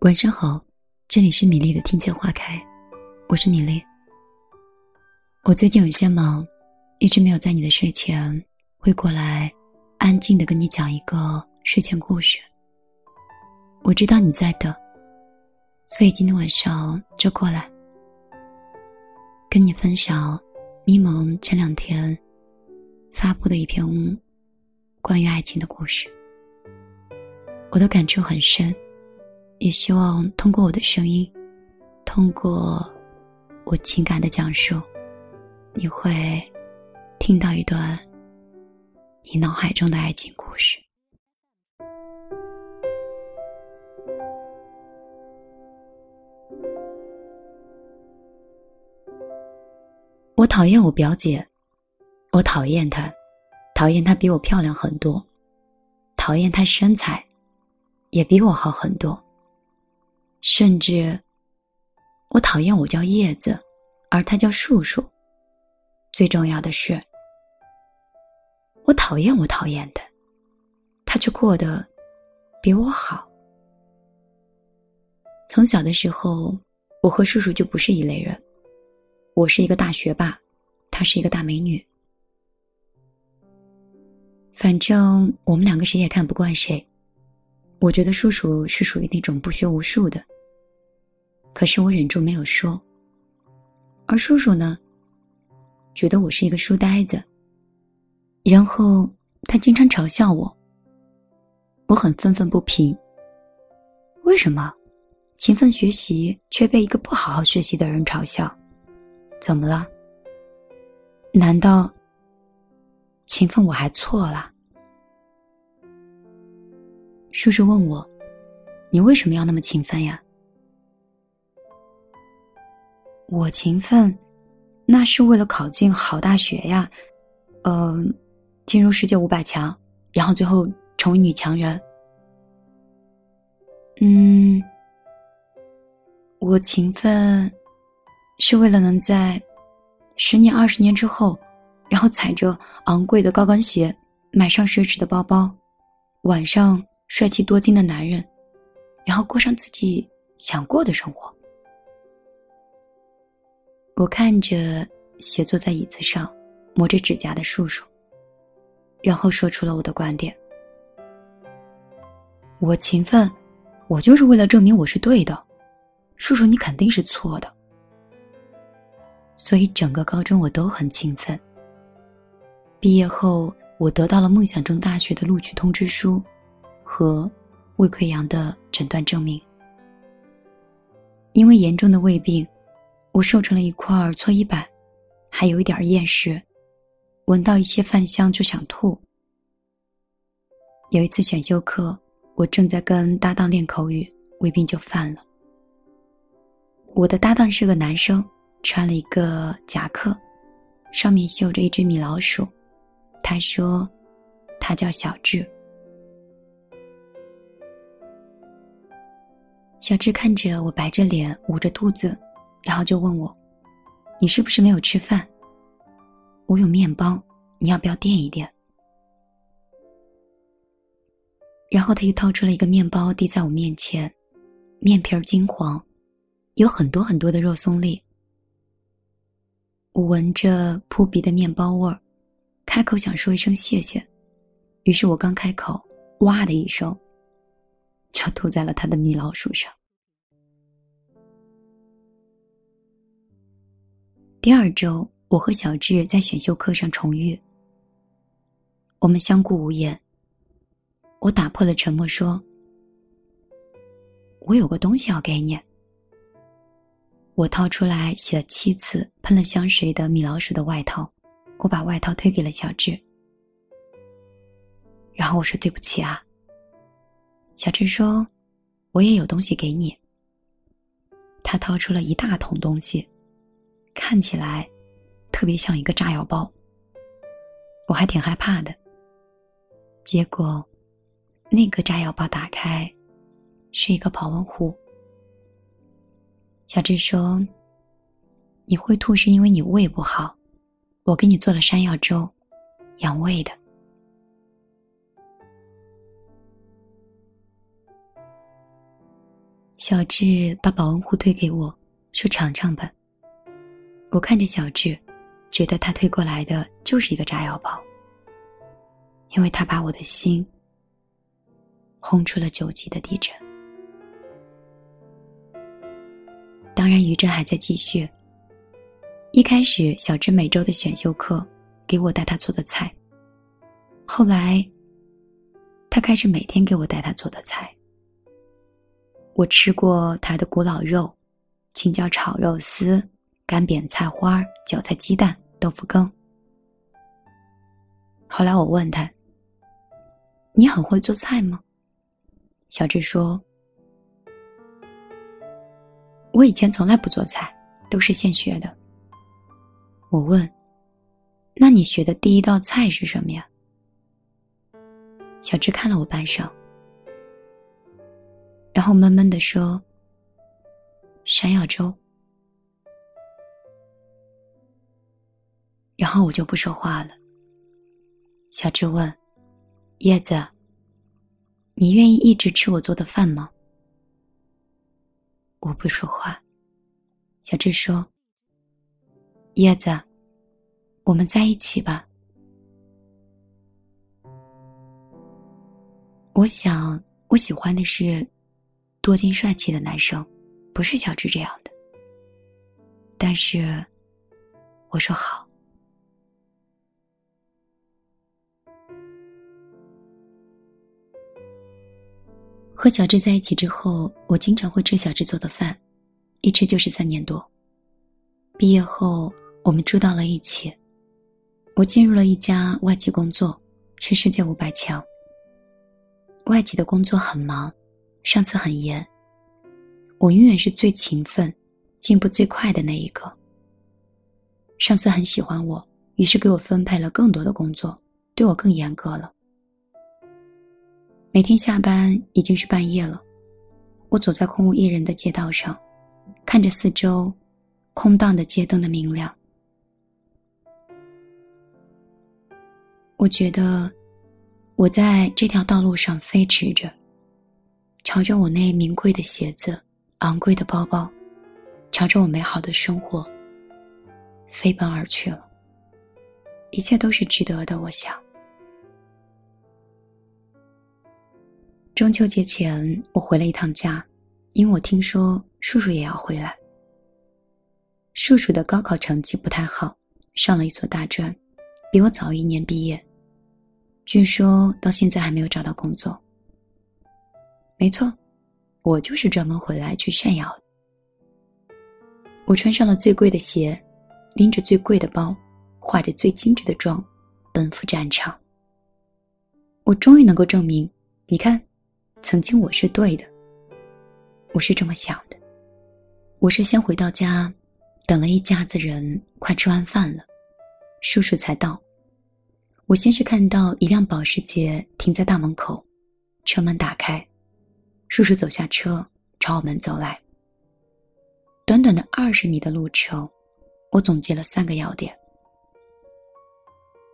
晚上好，这里是米粒的听见花开，我是米粒。我最近有些忙，一直没有在你的睡前会过来，安静的跟你讲一个睡前故事。我知道你在等，所以今天晚上就过来，跟你分享咪蒙前两天发布的一篇关于爱情的故事。我的感触很深。也希望通过我的声音，通过我情感的讲述，你会听到一段你脑海中的爱情故事。我讨厌我表姐，我讨厌她，讨厌她比我漂亮很多，讨厌她身材也比我好很多。甚至，我讨厌我叫叶子，而他叫树树。最重要的是，我讨厌我讨厌的，他却过得比我好。从小的时候，我和树树就不是一类人。我是一个大学霸，她是一个大美女。反正我们两个谁也看不惯谁。我觉得叔叔是属于那种不学无术的，可是我忍住没有说。而叔叔呢，觉得我是一个书呆子，然后他经常嘲笑我。我很愤愤不平。为什么勤奋学习却被一个不好好学习的人嘲笑？怎么了？难道勤奋我还错了？叔叔问我：“你为什么要那么勤奋呀？”我勤奋，那是为了考进好大学呀，嗯，进入世界五百强，然后最后成为女强人。嗯，我勤奋，是为了能在十年、二十年之后，然后踩着昂贵的高跟鞋，买上奢侈的包包，晚上。帅气多金的男人，然后过上自己想过的生活。我看着斜坐在椅子上，磨着指甲的叔叔，然后说出了我的观点：我勤奋，我就是为了证明我是对的。叔叔，你肯定是错的。所以整个高中我都很勤奋。毕业后，我得到了梦想中大学的录取通知书。和胃溃疡的诊断证明。因为严重的胃病，我瘦成了一块搓衣板，还有一点厌食，闻到一些饭香就想吐。有一次选修课，我正在跟搭档练口语，胃病就犯了。我的搭档是个男生，穿了一个夹克，上面绣着一只米老鼠。他说，他叫小智。小智看着我白着脸捂着肚子，然后就问我：“你是不是没有吃饭？我有面包，你要不要垫一垫？”然后他又掏出了一个面包递在我面前，面皮儿金黄，有很多很多的肉松粒。我闻着扑鼻的面包味儿，开口想说一声谢谢，于是我刚开口，哇的一声。就吐在了他的米老鼠上。第二周，我和小智在选修课上重遇，我们相顾无言。我打破了沉默，说：“我有个东西要给你。”我掏出来洗了七次、喷了香水的米老鼠的外套，我把外套推给了小智，然后我说：“对不起啊。”小智说：“我也有东西给你。”他掏出了一大桶东西，看起来特别像一个炸药包。我还挺害怕的。结果，那个炸药包打开，是一个保温壶。小智说：“你会吐是因为你胃不好，我给你做了山药粥，养胃的。小智把保温壶推给我，说：“尝尝吧。”我看着小智，觉得他推过来的就是一个炸药包，因为他把我的心轰出了九级的地震。当然，余震还在继续。一开始，小智每周的选修课给我带他做的菜，后来，他开始每天给我带他做的菜。我吃过他的古老肉、青椒炒肉丝、干煸菜花、韭菜鸡蛋、豆腐羹。后来我问他：“你很会做菜吗？”小智说：“我以前从来不做菜，都是现学的。”我问：“那你学的第一道菜是什么呀？”小智看了我半晌。然后闷闷的说：“山药粥。”然后我就不说话了。小智问：“叶子，你愿意一直吃我做的饭吗？”我不说话。小智说：“叶子，我们在一起吧。”我想，我喜欢的是。多金帅气的男生，不是小智这样的。但是，我说好。和小智在一起之后，我经常会吃小智做的饭，一吃就是三年多。毕业后，我们住到了一起。我进入了一家外企工作，是世界五百强。外企的工作很忙。上司很严，我永远是最勤奋、进步最快的那一个。上司很喜欢我，于是给我分配了更多的工作，对我更严格了。每天下班已经是半夜了，我走在空无一人的街道上，看着四周空荡的街灯的明亮，我觉得我在这条道路上飞驰着。朝着我那名贵的鞋子、昂贵的包包，朝着我美好的生活飞奔而去了。一切都是值得的，我想。中秋节前，我回了一趟家，因为我听说叔叔也要回来。叔叔的高考成绩不太好，上了一所大专，比我早一年毕业，据说到现在还没有找到工作。没错，我就是专门回来去炫耀的。我穿上了最贵的鞋，拎着最贵的包，化着最精致的妆，奔赴战场。我终于能够证明，你看，曾经我是对的。我是这么想的。我是先回到家，等了一家子人，快吃完饭了，叔叔才到。我先是看到一辆保时捷停在大门口，车门打开。叔叔走下车，朝我们走来。短短的二十米的路程，我总结了三个要点：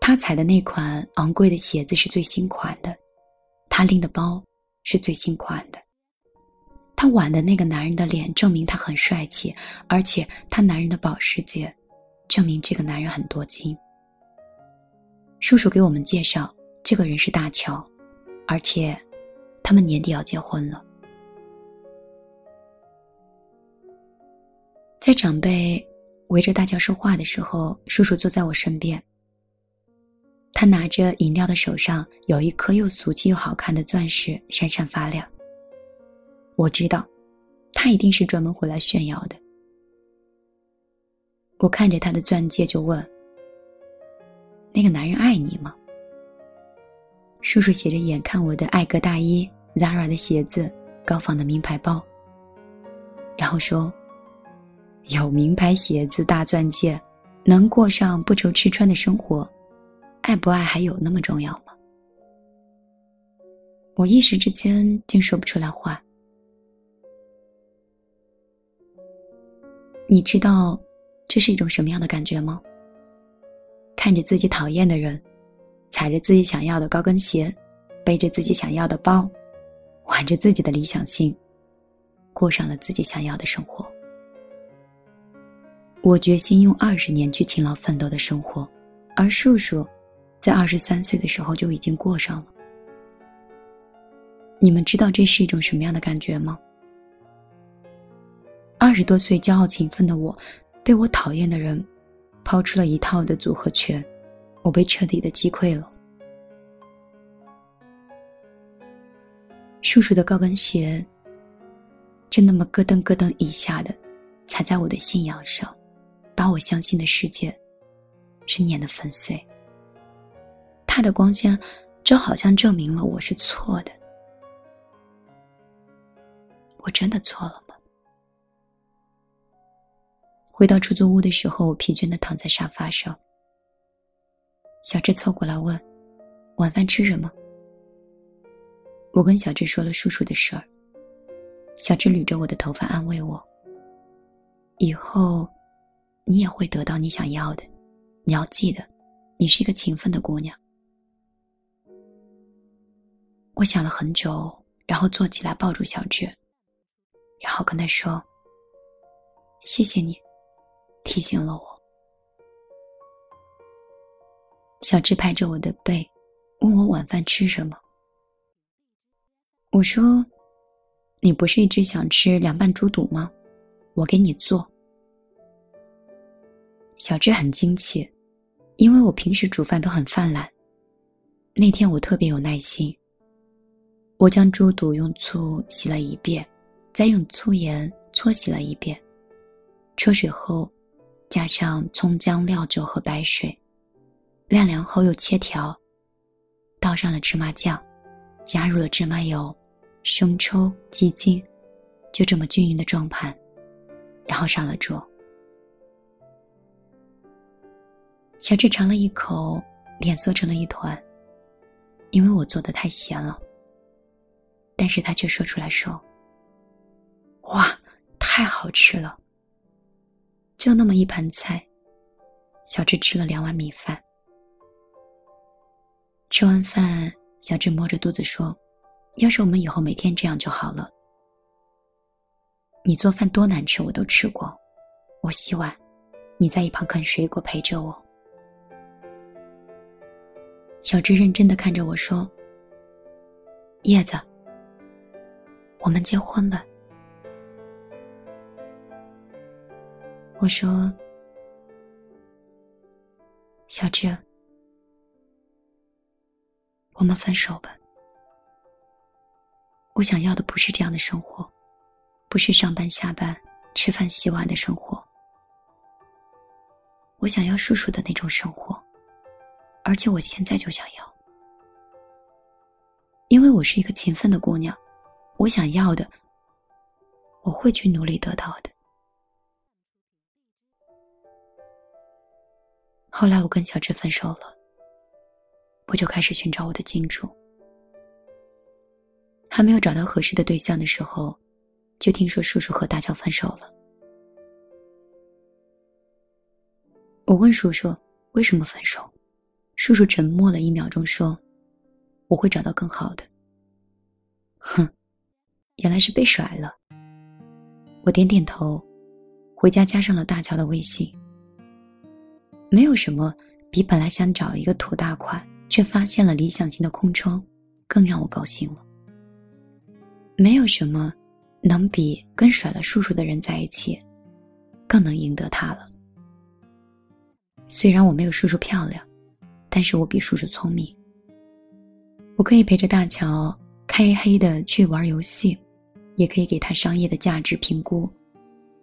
他踩的那款昂贵的鞋子是最新款的，他拎的包是最新款的，他挽的那个男人的脸证明他很帅气，而且他男人的保时捷证明这个男人很多金。叔叔给我们介绍，这个人是大乔，而且他们年底要结婚了。在长辈围着大家说话的时候，叔叔坐在我身边。他拿着饮料的手上有一颗又俗气又好看的钻石，闪闪发亮。我知道，他一定是专门回来炫耀的。我看着他的钻戒就问：“那个男人爱你吗？”叔叔斜着眼看我的艾格大衣、Zara 的鞋子、高仿的名牌包，然后说。有名牌鞋子、大钻戒，能过上不愁吃穿的生活，爱不爱还有那么重要吗？我一时之间竟说不出来话。你知道这是一种什么样的感觉吗？看着自己讨厌的人，踩着自己想要的高跟鞋，背着自己想要的包，挽着自己的理想性，过上了自己想要的生活。我决心用二十年去勤劳奋斗的生活，而叔叔，在二十三岁的时候就已经过上了。你们知道这是一种什么样的感觉吗？二十多岁骄傲勤奋的我，被我讨厌的人抛出了一套的组合拳，我被彻底的击溃了。叔叔的高跟鞋，就那么咯噔咯噔一下的踩在我的信仰上，把我相信的世界是碾得粉碎。他的光线就好像证明了我是错的。我真的错了？回到出租屋的时候，我疲倦的躺在沙发上。小智凑过来问：“晚饭吃什么？”我跟小智说了叔叔的事儿。小智捋着我的头发安慰我：“以后，你也会得到你想要的。你要记得，你是一个勤奋的姑娘。”我想了很久，然后坐起来抱住小智。然后跟他说：“谢谢你，提醒了我。”小智拍着我的背，问我晚饭吃什么。我说：“你不是一直想吃凉拌猪肚吗？我给你做。”小智很惊奇，因为我平时煮饭都很泛滥。那天我特别有耐心，我将猪肚用醋洗了一遍。再用粗盐搓洗了一遍，焯水后，加上葱姜料酒和白水，晾凉后又切条。倒上了芝麻酱，加入了芝麻油、生抽、鸡精，就这么均匀的装盘，然后上了桌。小智尝了一口，脸缩成了一团，因为我做的太咸了。但是他却说出来说。哇，太好吃了！就那么一盘菜，小智吃了两碗米饭。吃完饭，小智摸着肚子说：“要是我们以后每天这样就好了。你做饭多难吃，我都吃过。我洗碗，你在一旁啃水果陪着我。”小智认真的看着我说：“叶子，我们结婚吧。”我说：“小智，我们分手吧。我想要的不是这样的生活，不是上班下班、吃饭洗碗的生活。我想要叔叔的那种生活，而且我现在就想要，因为我是一个勤奋的姑娘，我想要的，我会去努力得到的。”后来我跟小智分手了，我就开始寻找我的金主。还没有找到合适的对象的时候，就听说叔叔和大乔分手了。我问叔叔为什么分手，叔叔沉默了一秒钟说：“我会找到更好的。”哼，原来是被甩了。我点点头，回家加上了大乔的微信。没有什么比本来想找一个土大款，却发现了理想型的空窗，更让我高兴了。没有什么能比跟甩了叔叔的人在一起，更能赢得他了。虽然我没有叔叔漂亮，但是我比叔叔聪明。我可以陪着大乔开黑的去玩游戏，也可以给他商业的价值评估，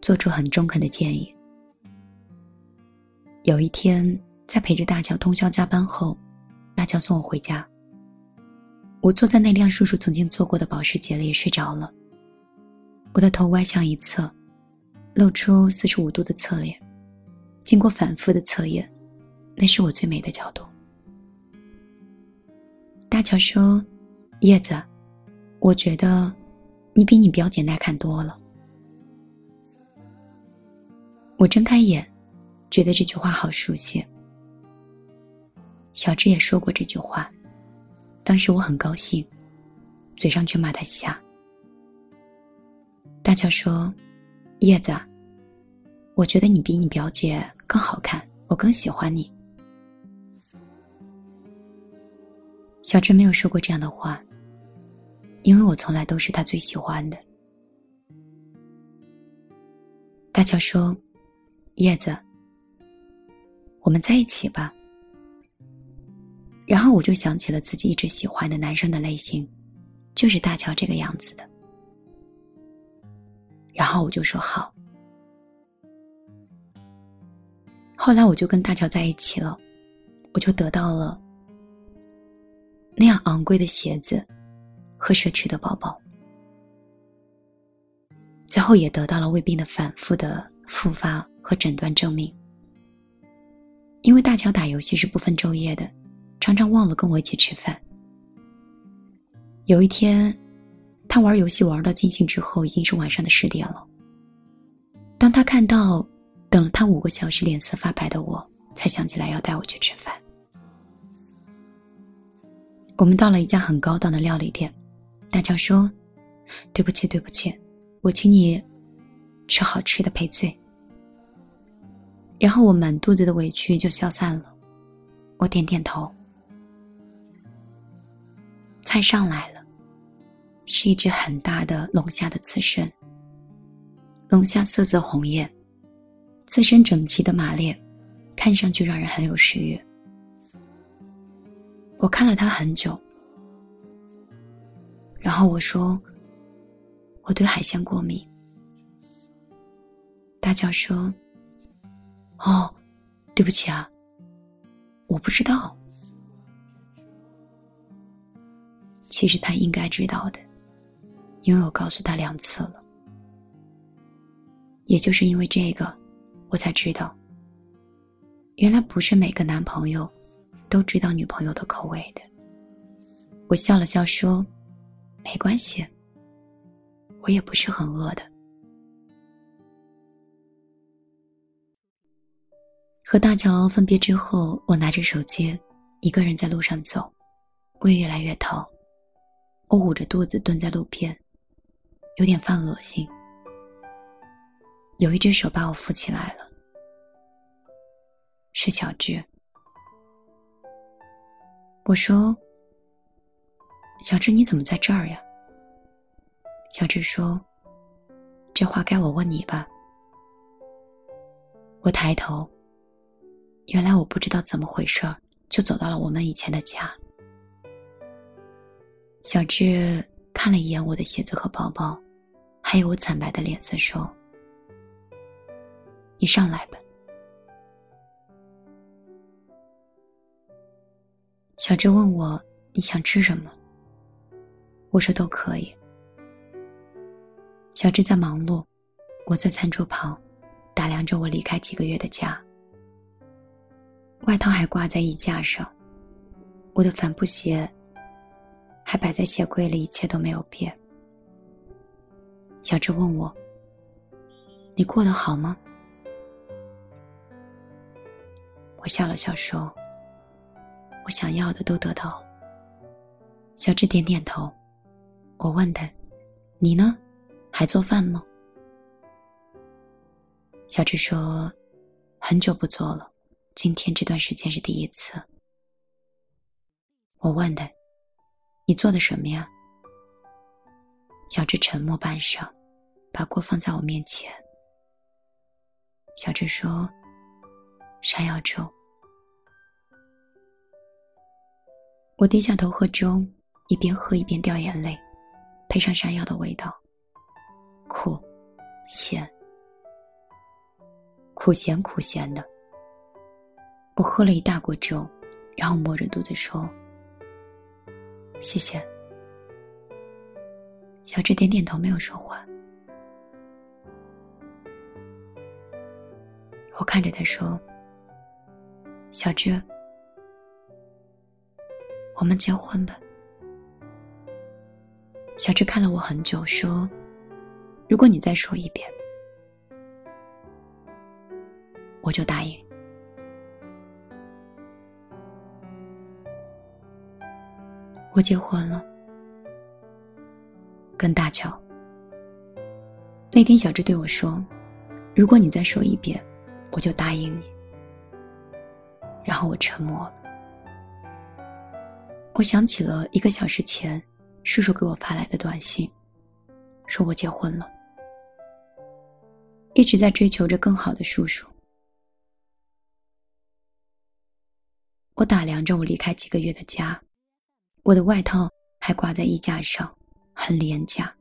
做出很中肯的建议。有一天，在陪着大乔通宵加班后，大乔送我回家。我坐在那辆叔叔曾经坐过的保时捷里睡着了。我的头歪向一侧，露出四十五度的侧脸。经过反复的测验，那是我最美的角度。大乔说：“叶子，我觉得你比你表姐耐看多了。”我睁开眼。觉得这句话好熟悉。小智也说过这句话，当时我很高兴，嘴上却骂他瞎。大乔说：“叶子，我觉得你比你表姐更好看，我更喜欢你。”小智没有说过这样的话，因为我从来都是他最喜欢的。大乔说：“叶子，我们在一起吧。”然后我就想起了自己一直喜欢的男生的类型，就是大乔这个样子的。然后我就说好。后来我就跟大乔在一起了，我就得到了那样昂贵的鞋子和奢侈的包包，最后也得到了胃病的反复的复发和诊断证明。因为大乔打游戏是不分昼夜的。常常忘了跟我一起吃饭。有一天，他玩游戏玩到尽兴之后，已经是晚上的十点了。当他看到等了他五个小时脸色发白的我，才想起来要带我去吃饭。我们到了一家很高档的料理店，大乔说：“对不起，对不起，我请你吃好吃的赔罪。”然后我满肚子的委屈就消散了，我点点头。菜上来了，是一只很大的龙虾的刺身。龙虾色泽红艳，刺身整齐的马列，看上去让人很有食欲。我看了它很久，然后我说：“我对海鲜过敏。”大脚说：“哦，对不起啊，我不知道。”其实他应该知道的，因为我告诉他两次了。也就是因为这个，我才知道，原来不是每个男朋友都知道女朋友的口味的。我笑了笑说：“没关系，我也不是很饿的。”和大乔分别之后，我拿着手机，一个人在路上走，胃越来越疼。我捂着肚子蹲在路边，有点犯恶心。有一只手把我扶起来了，是小智。我说：“小智，你怎么在这儿呀？”小智说：“这话该我问你吧。”我抬头，原来我不知道怎么回事儿，就走到了我们以前的家。小智看了一眼我的鞋子和包包，还有我惨白的脸色，说：“你上来吧。”小智问我：“你想吃什么？”我说：“都可以。”小智在忙碌，我在餐桌旁打量着我离开几个月的家。外套还挂在衣架上，我的帆布鞋。还摆在鞋柜里，一切都没有变。小智问我：“你过得好吗？”我笑了笑说：“我想要的都得到。”小智点点头。我问他：“你呢？还做饭吗？”小智说：“很久不做了，今天这段时间是第一次。”我问他。你做的什么呀？小智沉默半晌，把锅放在我面前。小智说：“山药粥。”我低下头喝粥，一边喝一边掉眼泪，配上山药的味道，苦、咸、苦咸苦咸的。我喝了一大锅粥，然后摸着肚子说。谢谢。小智点点头，没有说话。我看着他说：“小智，我们结婚吧。”小智看了我很久，说：“如果你再说一遍，我就答应。”我结婚了，跟大乔。那天，小智对我说：“如果你再说一遍，我就答应你。”然后我沉默了。我想起了一个小时前，叔叔给我发来的短信，说我结婚了。一直在追求着更好的叔叔。我打量着我离开几个月的家，我的外套还挂在衣架上，很廉价。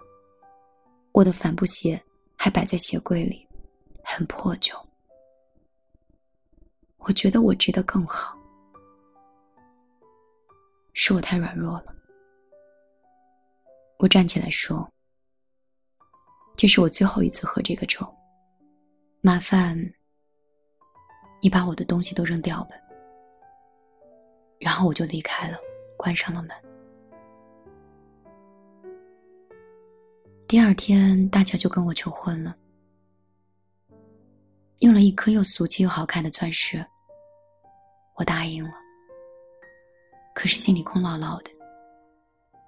我的帆布鞋还摆在鞋柜里，很破旧。我觉得我值得更好，是我太软弱了。我站起来说：“这是我最后一次喝这个粥，麻烦你把我的东西都扔掉吧。”然后我就离开了，关上了门。第二天，大乔就跟我求婚了，用了一颗又俗气又好看的钻石。我答应了，可是心里空落落的。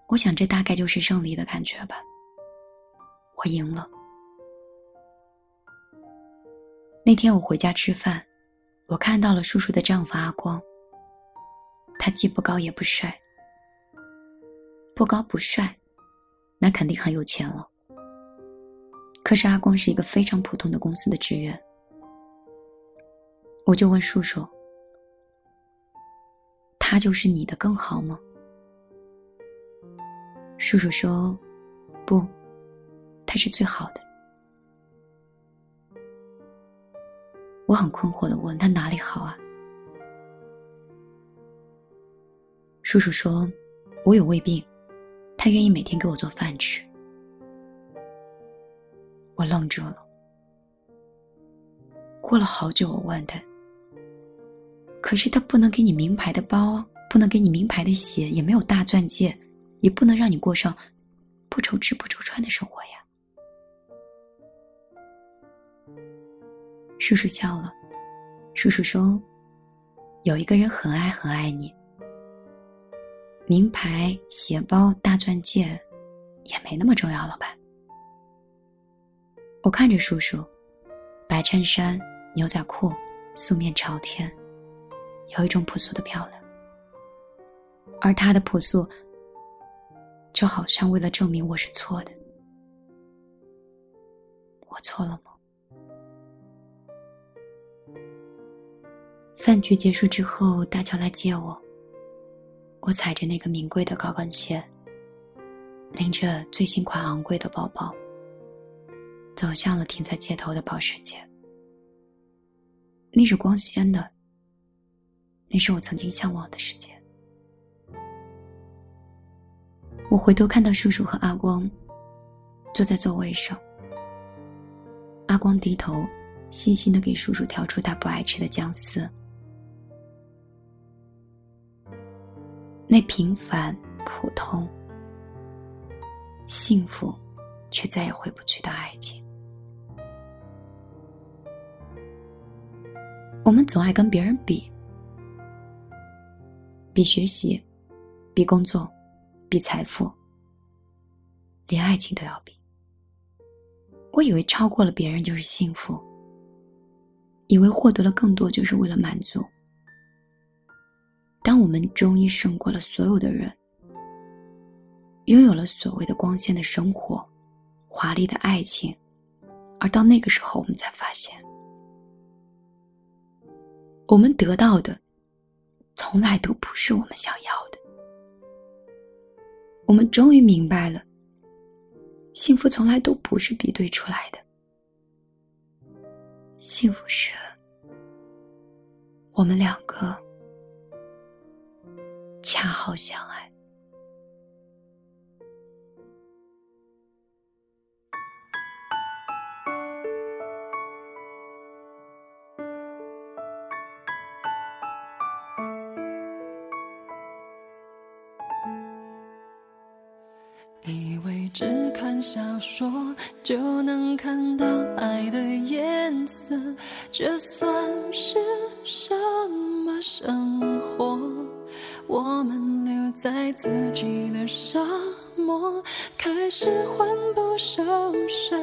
我想，这大概就是胜利的感觉吧。我赢了。那天我回家吃饭，我看到了叔叔的丈夫阿光。他既不高也不帅，不高不帅，那肯定很有钱了。可是阿光是一个非常普通的公司的职员，我就问叔叔：“他就是你的更好吗？”叔叔说：“不，他是最好的。”我很困惑的问他哪里好啊？叔叔说：“我有胃病，他愿意每天给我做饭吃。”我愣住了。过了好久，我问他：“可是他不能给你名牌的包，不能给你名牌的鞋，也没有大钻戒，也不能让你过上不愁吃不愁穿的生活呀？”叔叔笑了。叔叔说：“有一个人很爱很爱你。”名牌鞋包、大钻戒，也没那么重要了吧？我看着叔叔，白衬衫、牛仔裤，素面朝天，有一种朴素的漂亮。而他的朴素，就好像为了证明我是错的。我错了吗？饭局结束之后，大乔来接我。我踩着那个名贵的高跟鞋，拎着最新款昂贵的包包，走向了停在街头的保时捷。那是光鲜的，那是我曾经向往的世界。我回头看到叔叔和阿光坐在座位上，阿光低头，细心的给叔叔挑出他不爱吃的姜丝。那平凡、普通、幸福，却再也回不去的爱情。我们总爱跟别人比，比学习，比工作，比财富，连爱情都要比。我以为超过了别人就是幸福，以为获得了更多就是为了满足。当我们终于胜过了所有的人，拥有了所谓的光鲜的生活、华丽的爱情，而到那个时候，我们才发现，我们得到的从来都不是我们想要的。我们终于明白了，幸福从来都不是比对出来的，幸福是我们两个。恰好相爱。以为只看小说就能看到爱的颜色，这算是什么生活？在自己的沙漠，开始魂不守舍，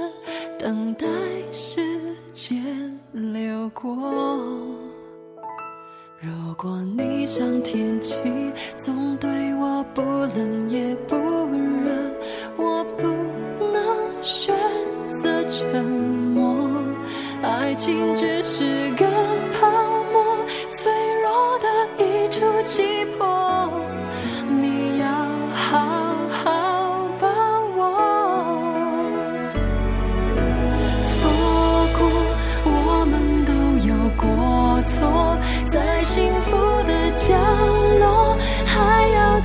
等待时间流过。如果你像天气，总对我不冷也不热，我不能选择沉默。爱情只是个泡沫，脆弱的一触即破，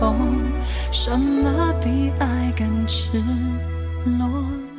痛，什么比爱更赤裸？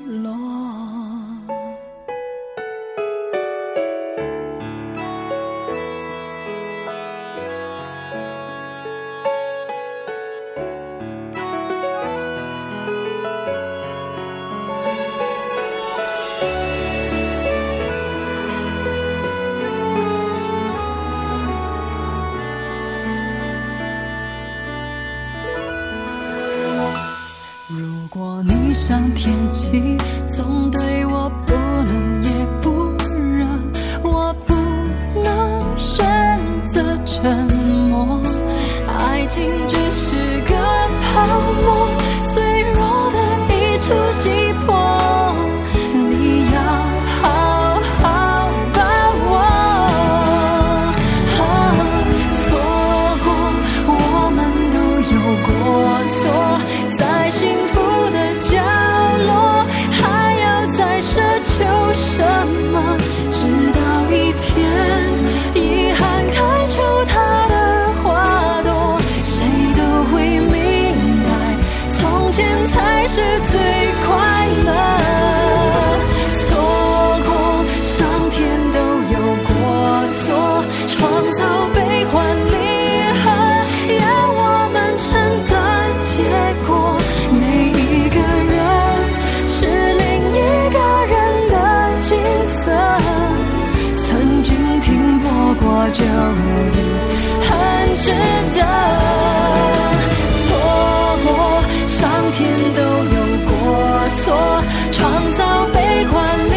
创造悲欢离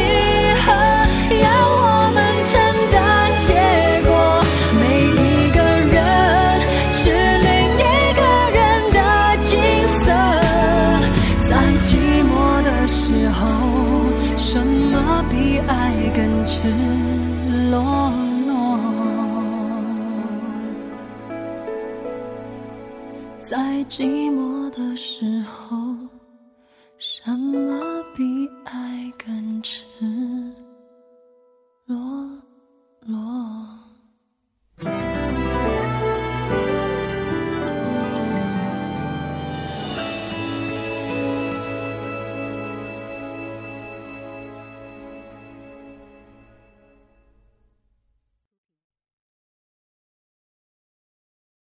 合，要我们承担结果。每一个人是另一个人的景色，在寂寞的时候，什么比爱更赤裸裸？在寂寞